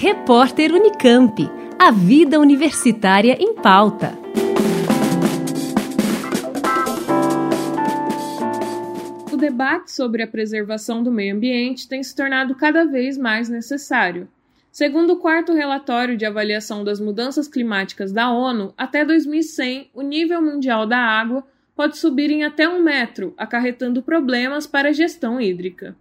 Repórter Unicamp. A vida universitária em pauta. O debate sobre a preservação do meio ambiente tem se tornado cada vez mais necessário. Segundo o quarto relatório de avaliação das mudanças climáticas da ONU, até 2100, o nível mundial da água pode subir em até um metro, acarretando problemas para a gestão hídrica.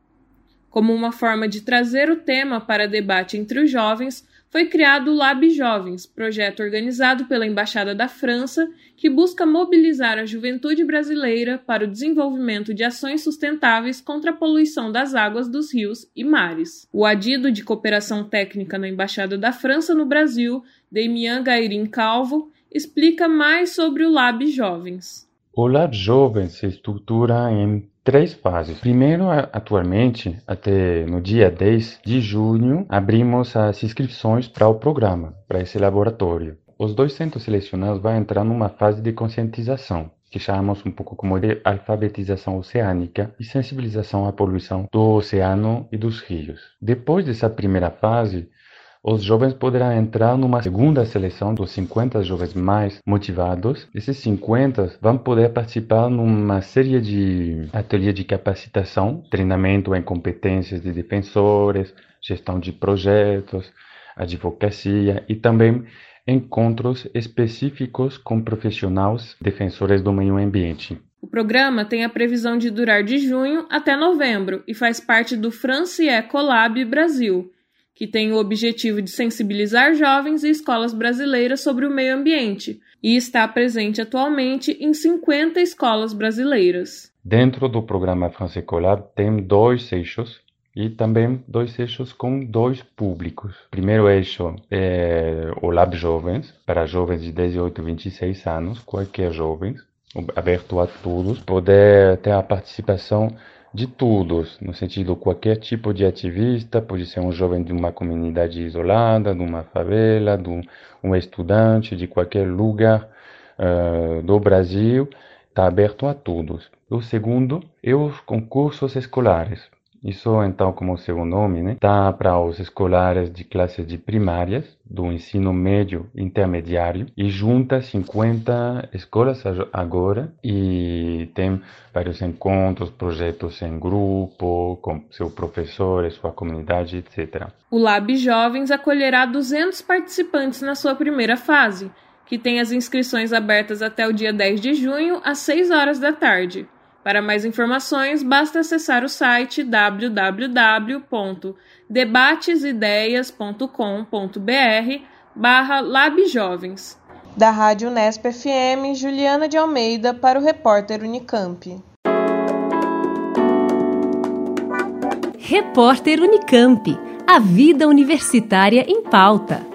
Como uma forma de trazer o tema para debate entre os jovens, foi criado o Lab Jovens, projeto organizado pela Embaixada da França, que busca mobilizar a juventude brasileira para o desenvolvimento de ações sustentáveis contra a poluição das águas dos rios e mares. O adido de cooperação técnica na Embaixada da França no Brasil, Demian Gairin Calvo, explica mais sobre o Lab Jovens. O Lab Jovens se estrutura em três fases. Primeiro, atualmente, até no dia 10 de junho, abrimos as inscrições para o programa, para esse laboratório. Os dois centros selecionados vão entrar numa fase de conscientização, que chamamos um pouco como de alfabetização oceânica e sensibilização à poluição do oceano e dos rios. Depois dessa primeira fase, os jovens poderão entrar numa segunda seleção dos 50 jovens mais motivados. Esses 50 vão poder participar numa série de ateliês de capacitação, treinamento em competências de defensores, gestão de projetos, advocacia e também encontros específicos com profissionais defensores do meio ambiente. O programa tem a previsão de durar de junho até novembro e faz parte do France Ecolab Brasil que tem o objetivo de sensibilizar jovens e escolas brasileiras sobre o meio ambiente e está presente atualmente em 50 escolas brasileiras. Dentro do programa France Ecolab tem dois eixos e também dois eixos com dois públicos. Primeiro eixo é o Lab Jovens, para jovens de 18 a 26 anos, qualquer jovem, aberto a todos, poder ter a participação de todos, no sentido qualquer tipo de ativista, pode ser um jovem de uma comunidade isolada, de uma favela, de um, um estudante de qualquer lugar uh, do Brasil, está aberto a todos. O segundo é os concursos escolares. Isso, então, como seu nome, né, tá para os escolares de classes de primárias, do ensino médio intermediário, e junta 50 escolas agora e tem vários encontros, projetos em grupo, com seu professor, sua comunidade, etc. O Lab Jovens acolherá 200 participantes na sua primeira fase, que tem as inscrições abertas até o dia 10 de junho, às 6 horas da tarde. Para mais informações, basta acessar o site www.debatesideias.com.br barra Labjovens. Da Rádio Unesp FM, Juliana de Almeida para o repórter Unicamp. Repórter Unicamp. A vida universitária em pauta.